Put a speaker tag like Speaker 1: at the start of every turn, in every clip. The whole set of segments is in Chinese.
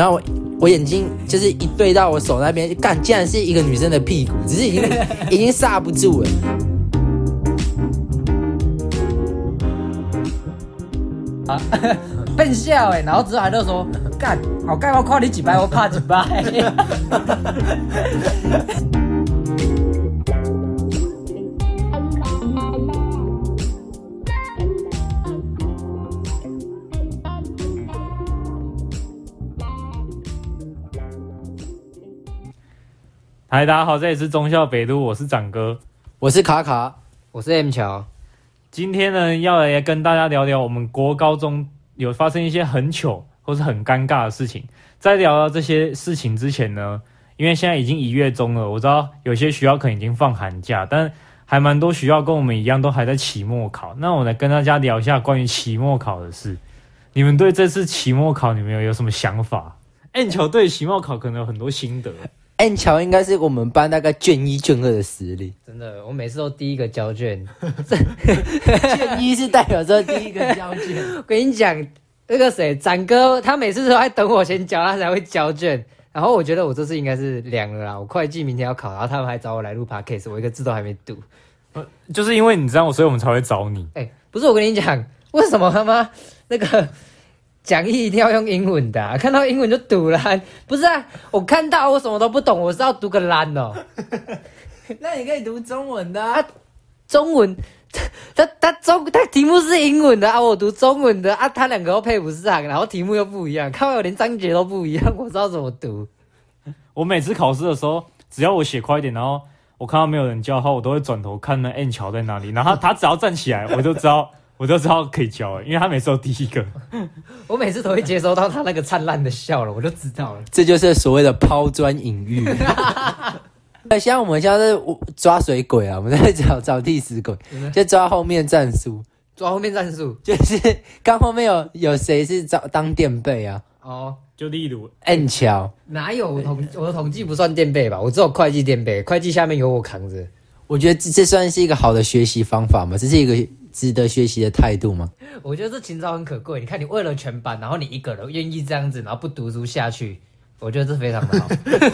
Speaker 1: 然后我我眼睛就是一对到我手那边，干，竟然是一个女生的屁股，只是已经已经刹不住了。
Speaker 2: 啊，笨笑哎，然后之后还在说干，好干，我夸你几百，我怕几百。
Speaker 3: 嗨，大家好，这里是中校北路，我是展哥，
Speaker 1: 我是卡卡，
Speaker 2: 我是 M 乔。
Speaker 3: 今天呢，要来跟大家聊聊我们国高中有发生一些很糗或是很尴尬的事情。在聊到这些事情之前呢，因为现在已经一月中了，我知道有些学校可能已经放寒假，但还蛮多学校跟我们一样都还在期末考。那我来跟大家聊一下关于期末考的事。你们对这次期末考，你们有有什么想法？M 乔对期末考可能有很多心得。
Speaker 1: M 乔应该是我们班大概卷一卷二的实力，
Speaker 2: 真的，我每次都第一个交卷，
Speaker 1: 卷一是代表着第一个交卷。
Speaker 2: 我跟你讲，那个谁，展哥，他每次都在等我先交，他才会交卷。然后我觉得我这次应该是凉了啦，我会计明天要考，然后他们还找我来录 podcast，我一个字都还没读。
Speaker 3: 就是因为你知道我，所以我们才会找你。
Speaker 2: 哎、欸，不是，我跟你讲，为什么他妈那个？讲义一定要用英文的，啊，看到英文就读啦。不是啊，我看到我什么都不懂，我是要读个烂哦。
Speaker 1: 那你可以读中文的啊，
Speaker 2: 中文，他他中他题目是英文的啊，我读中文的啊，他两个都配不上，然后题目又不一样，看完我连章节都不一样，我知道怎么读。
Speaker 3: 我每次考试的时候，只要我写快一点，然后我看到没有人叫号，我都会转头看那 N 桥在哪里，然后他他只要站起来，我就知道。我都知道可以教了，因为他每次都第一个。
Speaker 2: 我每次都会接收到他那个灿烂的笑了，我就知道了。
Speaker 1: 这就是所谓的抛砖引玉。像我们现在是抓水鬼啊，我们在找找替死鬼，就抓后面战术，
Speaker 2: 抓后面战术，
Speaker 1: 就是刚后面有有谁是当当垫背啊？
Speaker 2: 哦，
Speaker 3: 就例如
Speaker 1: N 乔，
Speaker 2: 哪有我统我的统计不算垫背吧？我只有会计垫背，会计下面有我扛着。
Speaker 1: 我觉得这这算是一个好的学习方法嘛？这是一个。值得学习的态度吗？
Speaker 2: 我觉得这情操很可贵。你看，你为了全班，然后你一个人愿意这样子，然后不读书下去，我觉得这非常的好。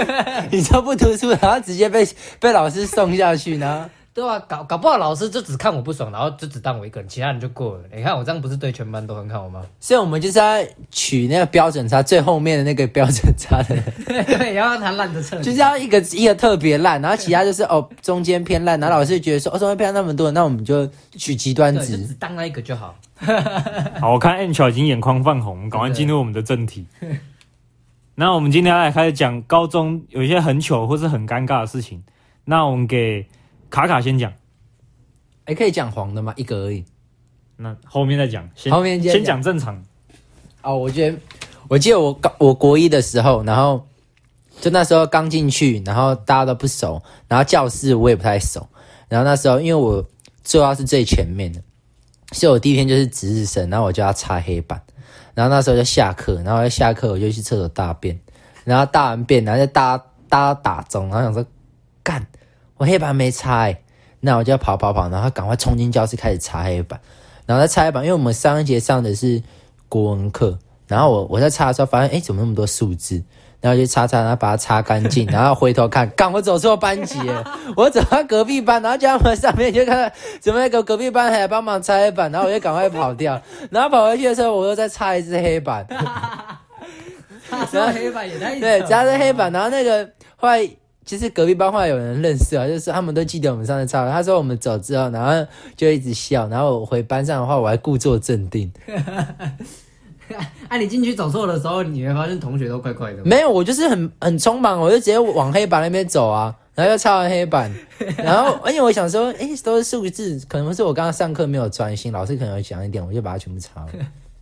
Speaker 1: 你说不读书，然后直接被被老师送下去呢？
Speaker 2: 对啊，搞搞不好老师就只看我不爽，然后就只当我一个人，其他人就过了。你看我这样不是对全班都很好吗？
Speaker 1: 所以我们就是要取那个标准差最后面的那个标准差的，
Speaker 2: 对，要让他烂的彻，
Speaker 1: 就是要一个一个特别烂，然后其他就是哦中间偏烂，然后老师觉得说哦中间偏烂那么多，那我们就取极端值，
Speaker 2: 只当那一个就好。
Speaker 3: 好，我看 M 乔已经眼眶泛红，我们赶快进入我们的正题。那我们今天来开始讲高中有一些很糗或是很尴尬的事情，那我们给。卡卡先讲，哎、
Speaker 1: 欸，可以讲黄的吗？一个而已。
Speaker 3: 那后面再讲，先
Speaker 1: 后面
Speaker 3: 先讲正常。
Speaker 1: 哦，我觉得，我记得我刚我国一的时候，然后就那时候刚进去，然后大家都不熟，然后教室我也不太熟，然后那时候因为我坐到是最前面的，所以我第一天就是值日生，然后我就要擦黑板，然后那时候就下课，然后下课我就去厕所大便，然后大完便，然后就大大家打钟，然后想说干。我黑板没擦，欸，那我就要跑跑跑，然后赶快冲进教室开始擦黑板。然后再擦黑板，因为我们上一节上的是国文课，然后我我在擦的时候发现，哎，怎么那么多数字？然后就擦擦，然后把它擦干净，然后回头看，干，我走错班级了，我走到隔壁班，然后就在我们上面就看到怎么那个隔壁班还来帮忙擦黑板，然后我就赶快跑掉。然后跑回去的时候，我又再擦一次黑板。
Speaker 2: 擦黑板也太
Speaker 1: 对，擦是黑板，然后那个后来。其实隔壁班话有人认识啊，就是他们都记得我们上次抄。他说我们走之后，然后就一直笑。然后我回班上的话，我还故作镇定。
Speaker 2: 啊，你进去走错的时候，你会发现同学都怪怪的。
Speaker 1: 没有，我就是很很匆忙，我就直接往黑板那边走啊，然后又擦完黑板。然后而且我想说，哎，都是数字，可能是我刚刚上课没有专心，老师可能有讲一点，我就把它全部擦了。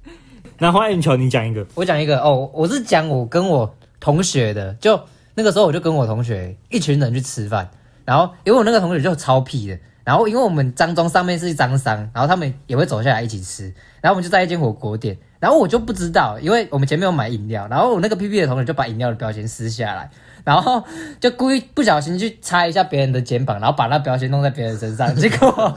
Speaker 3: 那欢迎球，你讲一个，
Speaker 2: 我讲一个哦，我是讲我跟我同学的，就。那个时候我就跟我同学一群人去吃饭，然后因为我那个同学就超屁的，然后因为我们张庄上面是张三，然后他们也会走下来一起吃，然后我们就在一间火锅店，然后我就不知道，因为我们前面有买饮料，然后我那个 P P 的同学就把饮料的标签撕下来，然后就故意不小心去擦一下别人的肩膀，然后把那标签弄在别人身上，结 果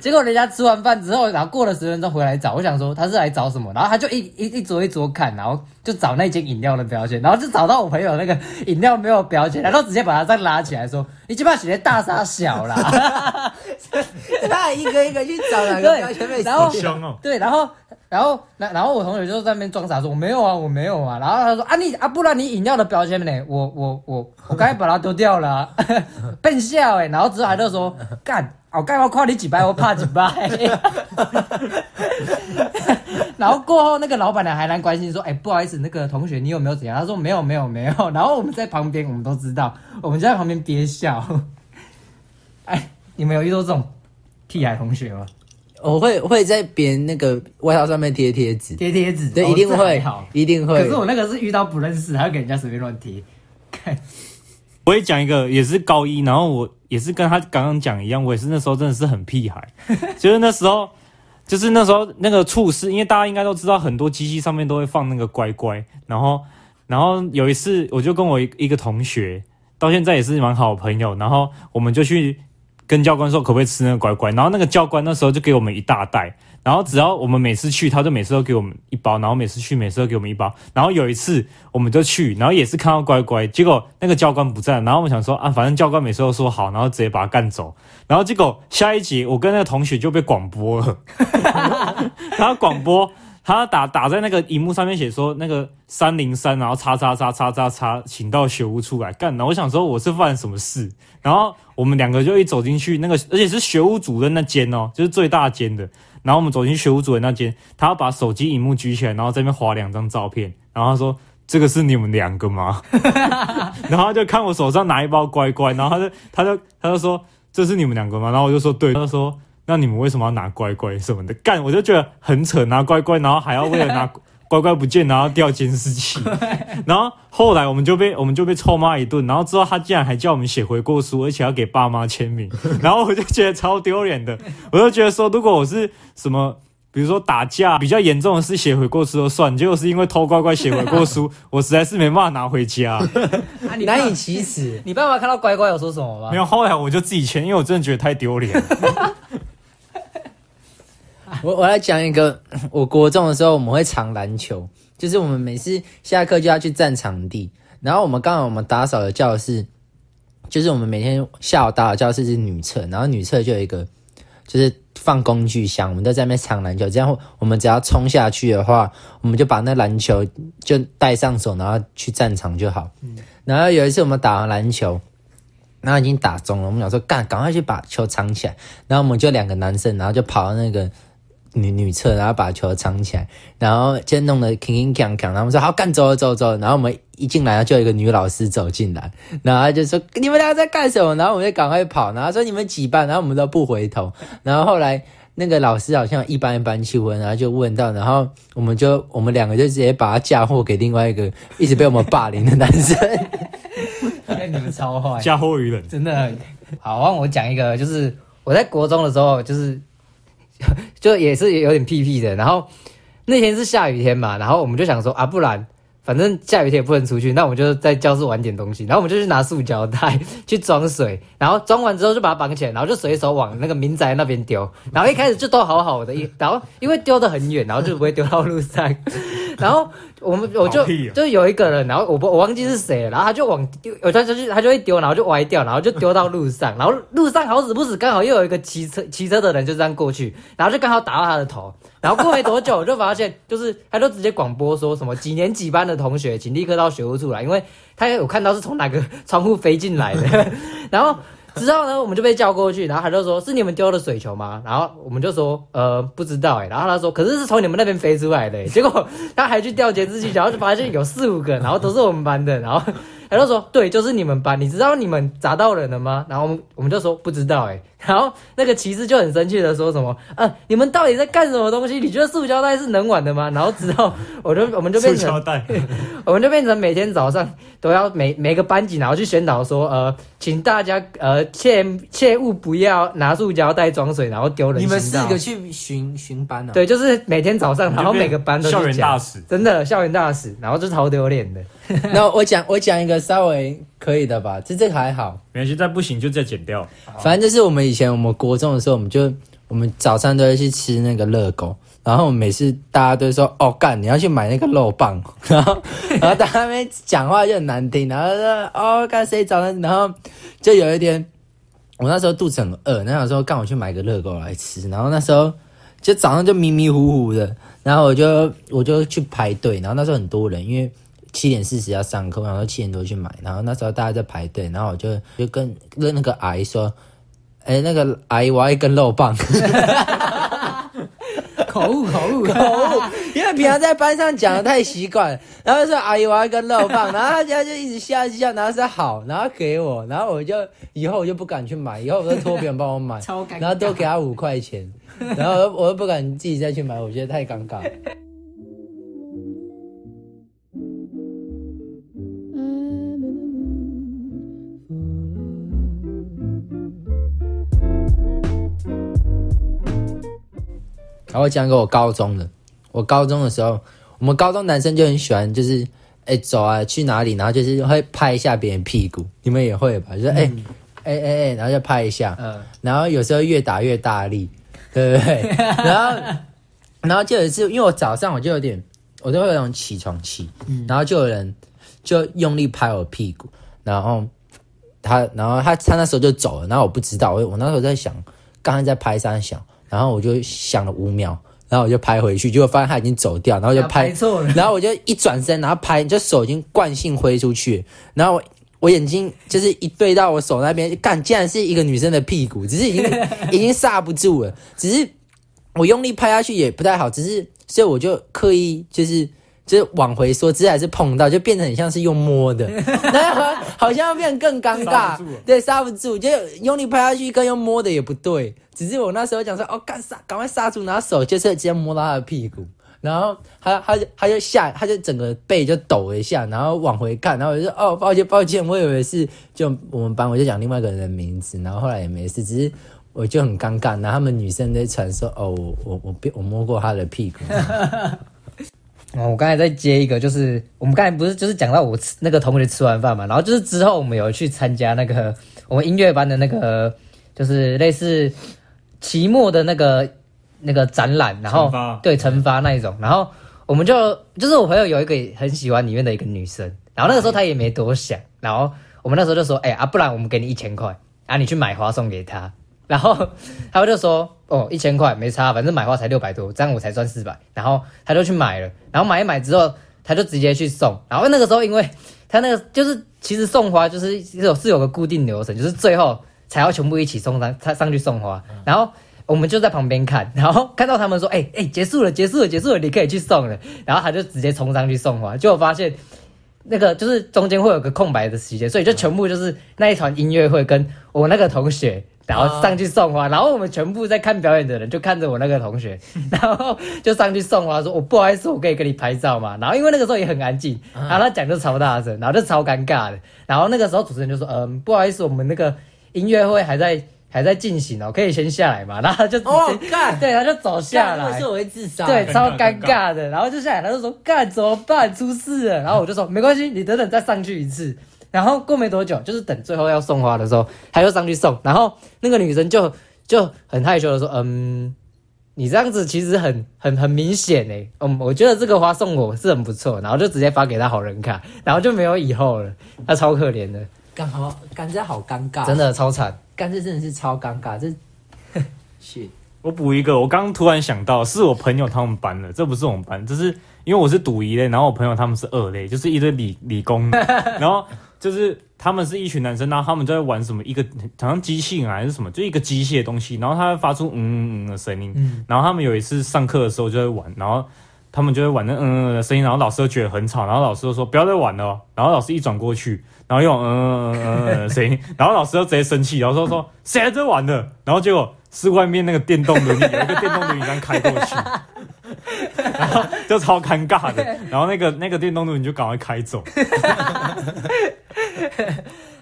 Speaker 2: 结果人家吃完饭之后，然后过了十分钟回来找，我想说他是来找什么，然后他就一一一桌一桌看，然后就找那间饮料的标签，然后就找到我朋友那个饮料没有标签，然后直接把他再拉起来说：“你起码写的大杀小啦。”
Speaker 1: 他一个一个去找哪个标签被
Speaker 2: 然
Speaker 3: 后
Speaker 2: 对，然后。然后，然然后我同学就在那边装傻说：“我没有啊，我没有啊。”然后他说：“啊你啊，不然你饮料的标签呢？我我我我刚才把它丢掉了，啊，笨笑哎。”然后之后还就说：“干，我刚我夸你几百，我怕几百。”然后过后那个老板娘还来关心说：“哎，不好意思，那个同学你有没有怎样？”他说：“没有，没有，没有。”然后我们在旁边，我们都知道，我们就在旁边憋笑。哎，你们有遇到这种屁孩同学吗？
Speaker 1: 我会会在别人那个外套上面贴贴纸，
Speaker 2: 贴贴纸，
Speaker 1: 对，一定会，
Speaker 2: 好，
Speaker 1: 一定会。
Speaker 2: 可是我那个是遇到不认识，还要给人家随便乱贴。看，
Speaker 3: 我也讲一个，也是高一，然后我也是跟他刚刚讲一样，我也是那时候真的是很屁孩，就是那时候，就是那时候那个处事，因为大家应该都知道，很多机器上面都会放那个乖乖，然后，然后有一次，我就跟我一个同学，到现在也是蛮好的朋友，然后我们就去。跟教官说可不可以吃那个乖乖，然后那个教官那时候就给我们一大袋，然后只要我们每次去，他就每次都给我们一包，然后每次去每次都给我们一包，然后有一次我们就去，然后也是看到乖乖，结果那个教官不在，然后我们想说啊，反正教官每次都说好，然后直接把他干走，然后结果下一集我跟那个同学就被广播了，然后广播。他打打在那个荧幕上面写说那个三零三，然后叉叉叉叉叉叉，请到学务处来干。然后我想说我是犯什么事，然后我们两个就一走进去那个，而且是学务主任那间哦，就是最大间的。然后我们走进学务主任那间，他要把手机荧幕举起来，然后在那边划两张照片。然后他说：“这个是你们两个吗？”然后他就看我手上拿一包乖乖，然后他就他就他就说：“这是你们两个吗？”然后我就说：“对。”他就说。那你们为什么要拿乖乖什么的干？我就觉得很扯，拿乖乖，然后还要为了拿 乖乖不见，然后掉监视器。然后后来我们就被我们就被臭骂一顿，然后之后他竟然还叫我们写悔过书，而且要给爸妈签名。然后我就觉得超丢脸的，我就觉得说，如果我是什么，比如说打架比较严重的是，写悔过书就算，结果是因为偷乖乖写悔过书，我实在是没办法拿回家，
Speaker 1: 难以启齿。
Speaker 2: 你爸妈看到乖乖有说什么吗？
Speaker 3: 没有，后来我就自己签，因为我真的觉得太丢脸。
Speaker 1: 我我来讲一个，我国中的时候我们会藏篮球，就是我们每次下课就要去占场地，然后我们刚好我们打扫的教室，就是我们每天下午打扫教室是女厕，然后女厕就有一个就是放工具箱，我们都在那边藏篮球，这样我们只要冲下去的话，我们就把那篮球就带上手，然后去战场就好。然后有一次我们打完篮球，然后已经打中了，我们想说干，赶快去把球藏起来，然后我们就两个男生，然后就跑到那个。女女厕，然后把球藏起来，然后就弄得铿铿锵锵。然后我们说好，干走走走。然后我们一进来，就有一个女老师走进来，然后就说你们俩在干什么？然后我们就赶快跑，然后说你们几班？然后我们都不回头。然后后来那个老师好像一班一班去问，然后就问到，然后我们就我们两个就直接把他嫁祸给另外一个一直被我们霸凌的男生。
Speaker 2: 哎，你们超坏，
Speaker 3: 嫁祸于人，
Speaker 2: 真的。好，让我讲一个，就是我在国中的时候，就是。就也是有点屁屁的，然后那天是下雨天嘛，然后我们就想说啊，不然反正下雨天也不能出去，那我们就在教室玩点东西，然后我们就去拿塑胶袋去装水，然后装完之后就把它绑起来，然后就随手往那个民宅那边丢，然后一开始就都好好的，然后因为丢得很远，然后就不会丢到路上，然后。我们我就就有一个人，然后我不我忘记是谁了，然后他就往丢，他就去他就会丢，然后就歪掉，然后就丢到路上，然后路上好死不死刚好又有一个骑车骑车的人就这样过去，然后就刚好打到他的头，然后过没多久我就发现，就是他就直接广播说什么几年几班的同学请立刻到学务处来，因为他有看到是从哪个窗户飞进来的，然后。之后呢，我们就被叫过去，然后他就说：“是你们丢的水球吗？”然后我们就说：“呃，不知道哎。”然后他说：“可是是从你们那边飞出来的。”结果他还去调监视器，然后就发现有四五个，然后都是我们班的。然后他就说：“对，就是你们班。你知道你们砸到人了吗？”然后我们我们就说：“不知道哎。”然后那个骑士就很生气的说什么：“呃，你们到底在干什么东西？你觉得塑胶袋是能玩的吗？”然后之后 我就我们就变成
Speaker 3: 塑胶袋，
Speaker 2: 我们就变成每天早上都要每每个班级然后去宣导说：“呃，请大家呃切切勿不要拿塑胶袋装水，然后丢人。”
Speaker 1: 你们四个去巡巡班啊？
Speaker 2: 对，就是每天早上，然后每个班都
Speaker 3: 校园大使，
Speaker 2: 真的校园大使，然后就超丢脸的。
Speaker 1: 那我讲我讲一个稍微可以的吧，这这个还好，
Speaker 3: 没关系，再不行就再剪掉。
Speaker 1: 反正就是我们以前我们国中的时候，我们就我们早上都会去吃那个热狗，然后每次大家都说哦干，你要去买那个肉棒，然 后然后大家那边讲话就很难听，然后说哦干谁早上，然后就有一天我那时候肚子很饿，那时候干我去买个热狗来吃，然后那时候就早上就迷迷糊糊的，然后我就我就去排队，然后那时候很多人，因为。七点四十要上课，然后七点多去买，然后那时候大家在排队，然后我就就跟跟那个阿姨说：“哎、欸，那个阿姨，我要一根肉棒。口误”口误口误口误，因为平常在班上讲的太习惯，然后说阿姨我要一根肉棒，然后他家就一直笑一笑，然后说好，然后给我，然后我就以后我就不敢去买，以后我都托别人帮我买，然后多给他五块钱，然后我又不敢自己再去买，我觉得太尴尬。然后我讲给我高中的，我高中的时候，我们高中男生就很喜欢，就是哎走啊去哪里，然后就是会拍一下别人屁股，你们也会吧？就是哎哎哎哎，然后就拍一下，嗯，然后有时候越打越大力，对不对？然后然后就有一次，因为我早上我就有点，我就会有种起床气，然后就有人就用力拍我屁股，然后他然后他他那时候就走了，然后我不知道，我我那时候在想，刚才在拍三小。然后我就想了五秒，然后我就拍回去，结果发现他已经走掉，然后就拍，拍错了，然后我就一转身，然后拍，就手已经惯性挥出去，然后我我眼睛就是一对到我手那边，干，竟然是一个女生的屁股，只是已经 已经刹不住了，只是我用力拍下去也不太好，只是所以我就刻意就是。就是往回缩，只是还是碰到，就变得很像是用摸的，然后好像要变得更尴尬，对，刹不住，就用力拍下去跟用摸的也不对，只是我那时候讲说，哦，干刹，赶快刹住，拿手就是直接摸到他的屁股，然后他他就他就下，他就整个背就抖了一下，然后往回看，然后我就说，哦，抱歉抱歉，我以为是就我们班，我就讲另外一个人的名字，然后后来也没事，只是我就很尴尬，然后他们女生在传说，哦，我我我我摸过他的屁股。
Speaker 2: 哦，我刚才在接一个，就是我们刚才不是就是讲到我吃那个同学吃完饭嘛，然后就是之后我们有去参加那个我们音乐班的那个，就是类似期末的那个那个展览，然后对惩罚那一种，然后我们就就是我朋友有一个很喜欢里面的一个女生，然后那个时候她也没多想，然后我们那时候就说，哎、欸、啊，不然我们给你一千块，啊，你去买花送给他。然后他们就说：“哦，一千块没差，反正买花才六百多，这样我才赚四百。”然后他就去买了，然后买一买之后，他就直接去送。然后那个时候，因为他那个就是其实送花就是有是有个固定流程，就是最后才要全部一起送上他上去送花。然后我们就在旁边看，然后看到他们说：“哎哎，结束了，结束了，结束了，你可以去送了。”然后他就直接冲上去送花，结果发现那个就是中间会有个空白的时间，所以就全部就是那一团音乐会跟我那个同学。然后上去送花，然后我们全部在看表演的人就看着我那个同学，然后就上去送花，说：“我不好意思，我可以跟你拍照嘛？”然后因为那个时候也很安静，然后他讲就超大声，然后就超尴尬的。然后那个时候主持人就说：“嗯，不好意思，我们那个音乐会还在还在进行哦，可以先下来嘛。”然后他就哦干，对，他就走下来，
Speaker 1: 是我会自杀，
Speaker 2: 对，超尴尬的。然后就下来，他就说：“干怎么办？出事了。”然后我就说：“没关系，你等等再上去一次。”然后过没多久，就是等最后要送花的时候，他又上去送。然后那个女生就就很害羞的说：“嗯，你这样子其实很很很明显诶，嗯，我觉得这个花送我是很不错。”然后就直接发给他好人卡，然后就没有以后了。他超可怜的，
Speaker 1: 干好干这好尴尬，
Speaker 2: 真的超惨，
Speaker 1: 干这真的是超尴尬。这，是
Speaker 3: 我补一个，我刚刚突然想到，是我朋友他们班的，这不是我们班，这是因为我是读一类，然后我朋友他们是二类，就是一堆理理工，然后。就是他们是一群男生，然后他们就在玩什么一个好像机器人还是什么，就一个机械的东西，然后它会发出嗯嗯嗯的声音。嗯、然后他们有一次上课的时候就在玩，然后他们就会玩那嗯嗯嗯的声音，然后老师就觉得很吵，然后老师就说不要再玩了，然后老师一转过去，然后用嗯嗯嗯嗯的声音，然后老师就直接生气，然后说说谁在这玩的，然后结果是外面那个电动轮椅，有一个电动轮椅这样开过去，然后就超尴尬的，然后那个那个电动轮你就赶快开走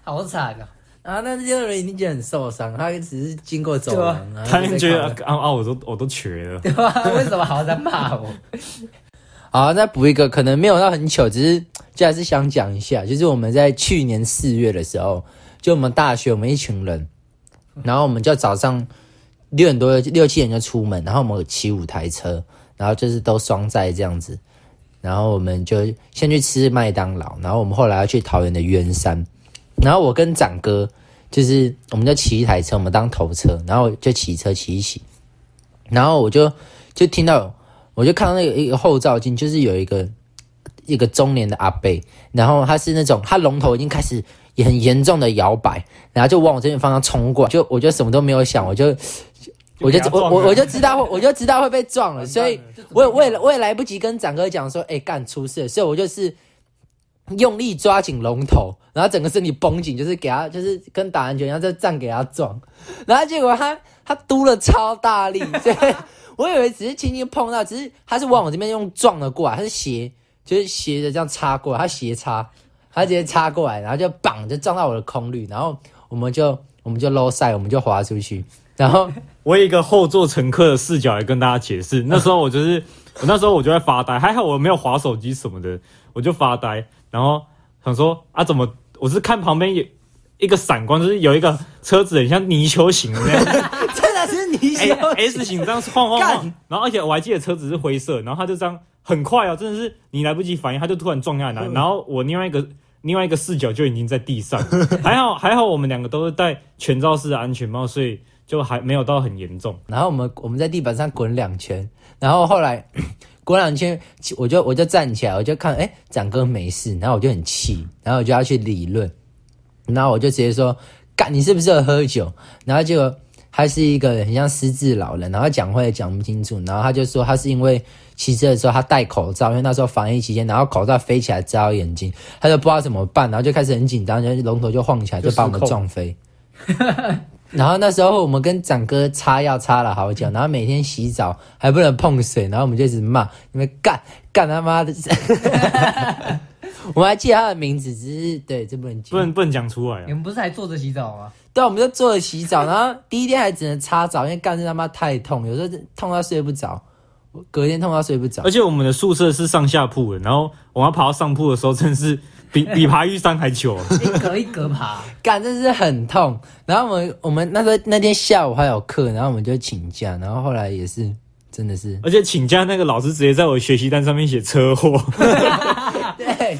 Speaker 2: 好惨啊！
Speaker 1: 啊，那这个人一定觉得很受伤，他只是经过走廊，啊、
Speaker 3: 他就觉得啊啊，我都我都瘸了，
Speaker 2: 对吧？为什么还要在骂我？
Speaker 1: 好，再补一个，可能没有到很糗，只是就还是想讲一下，就是我们在去年四月的时候，就我们大学我们一群人，然后我们就早上六点多六七点就出门，然后我们骑五台车，然后就是都双载这样子，然后我们就先去吃麦当劳，然后我们后来要去桃园的圆山。然后我跟展哥，就是我们就骑一台车，我们当头车，然后就骑车骑一骑，然后我就就听到，我就看到那个一个后照镜，就是有一个一个中年的阿伯，然后他是那种他龙头已经开始也很严重的摇摆，然后就往我这边方向冲过来，就我就什么都没有想，我就我就我我我就知道我就知道会被撞了，所以我也我也我也来不及跟展哥讲说，哎干出事了，所以我就是。用力抓紧龙头，然后整个身体绷紧，就是给他，就是跟打篮球一样，就这样给他撞。然后结果他他嘟了超大力，所以 我以为只是轻轻碰到，只是他是往我这边用撞了过来，他是斜，就是斜着这样插过来，他斜插，他直接插过来，然后就绑就撞到我的空滤，然后我们就我们就 low side，我们就滑出去。然后
Speaker 3: 我有一个后座乘客的视角来跟大家解释，那时候我就是我那时候我就在发呆，还好我没有划手机什么的，我就发呆。然后想说啊，怎么？我是看旁边有一个闪光，就是有一个车子很像泥鳅型的那样，
Speaker 1: 真的是泥鳅、
Speaker 3: 欸、S 型这样晃晃晃。然后而且我还记得车子是灰色，然后他就这样很快哦，真的是你来不及反应，他就突然撞下来。然后我另外一个另外一个视角就已经在地上，还好还好，我们两个都是戴全罩式的安全帽，所以就还没有到很严重。
Speaker 1: 然后我们我们在地板上滚两圈，然后后来。滚两圈，我就我就站起来，我就看，哎、欸，展哥没事，然后我就很气，然后我就要去理论，然后我就直接说，干，你是不是有喝酒？然后结果他是一个很像失智老人，然后讲话也讲不清楚，然后他就说他是因为骑车的时候他戴口罩，因为那时候防疫期间，然后口罩飞起来遮到眼睛，他就不知道怎么办，然后就开始很紧张，然后龙头就晃起来，就把我们撞飞。然后那时候我们跟展哥擦药擦了好久，然后每天洗澡还不能碰水，然后我们就一直骂你们干干他妈的！我们还记得他的名字，只是对这不能讲，
Speaker 3: 不能不能讲出来啊！
Speaker 2: 你们不是还坐着洗澡吗？
Speaker 1: 对，我们就坐着洗澡，然后第一天还只能擦澡，因为干是他妈太痛，有时候痛到睡不着，隔天痛到睡不着。
Speaker 3: 而且我们的宿舍是上下铺的，然后我们要爬到上铺的时候，真的是。比比爬玉山还糗，
Speaker 2: 一格一格爬，
Speaker 1: 干真是很痛。然后我们我们那时候那天下午还有课，然后我们就请假，然后后来也是真的是，
Speaker 3: 而且请假那个老师直接在我学习单上面写车祸。
Speaker 1: 对，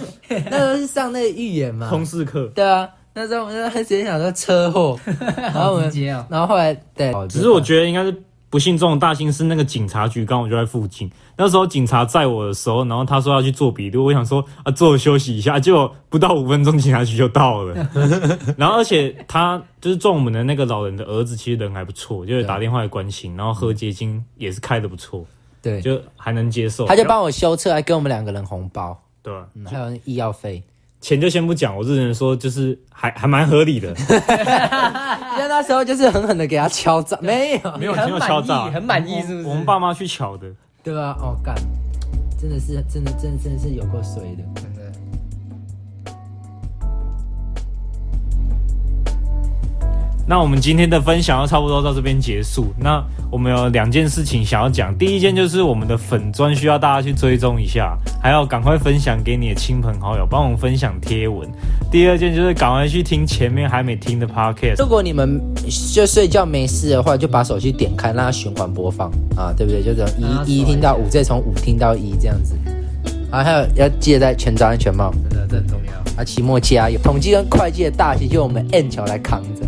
Speaker 1: 那时候是上那个预演嘛，
Speaker 3: 通识课。
Speaker 1: 对啊，那时候我们就直接想说车祸，然后我
Speaker 2: 们接啊，
Speaker 1: 然后后来对，
Speaker 3: 只是我觉得应该是。不幸中的大幸是那个警察局刚好就在附近。那时候警察载我的时候，然后他说要去做笔录，我想说啊，坐休息一下，结果不到五分钟警察局就到了。然后而且他就是撞我们的那个老人的儿子，其实人还不错，就是打电话来关心，然后喝结晶也是开的不错，
Speaker 1: 对，
Speaker 3: 就还能接受。
Speaker 1: 他就帮我修车，还给我们两个人红包，
Speaker 3: 对，
Speaker 1: 嗯、还有医药费。
Speaker 3: 钱就先不讲，我只能说就是还还蛮合理的。
Speaker 1: 因为那时候就是狠狠的给他敲诈，没有
Speaker 3: 没有没有敲诈，
Speaker 2: 很满意是不是？
Speaker 3: 我们爸妈去敲的，
Speaker 1: 对吧？哦干，真的是真的真的真的是有够衰的。
Speaker 3: 那我们今天的分享要差不多到这边结束。那我们有两件事情想要讲，第一件就是我们的粉砖需要大家去追踪一下，还要赶快分享给你的亲朋好友，帮我们分享贴文。第二件就是赶快去听前面还没听的 podcast。
Speaker 1: 如果你们就睡觉没事的话，就把手机点开，让它循环播放啊，对不对？就这样一一听到五，再从五听到一这样子。啊，还有要记得戴全罩安全帽，
Speaker 2: 真的这很重要。
Speaker 1: 啊，期末加油，统计跟会计的大旗就我们 N 桥来扛着。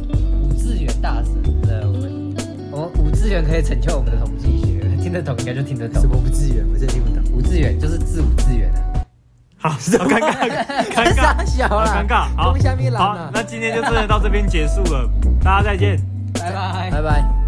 Speaker 2: 大神，的，我们我们五次元可以拯救我们的统计学，听得懂应该就听得懂。
Speaker 1: 什么五字元？我真听不懂。
Speaker 2: 五次元就是字五次元的。
Speaker 3: 好，好尴尬，尴尬，
Speaker 1: 小了，
Speaker 3: 尴尬。好，好，那今天就真的到这边结束了，大家再见，
Speaker 2: 拜拜，
Speaker 1: 拜拜。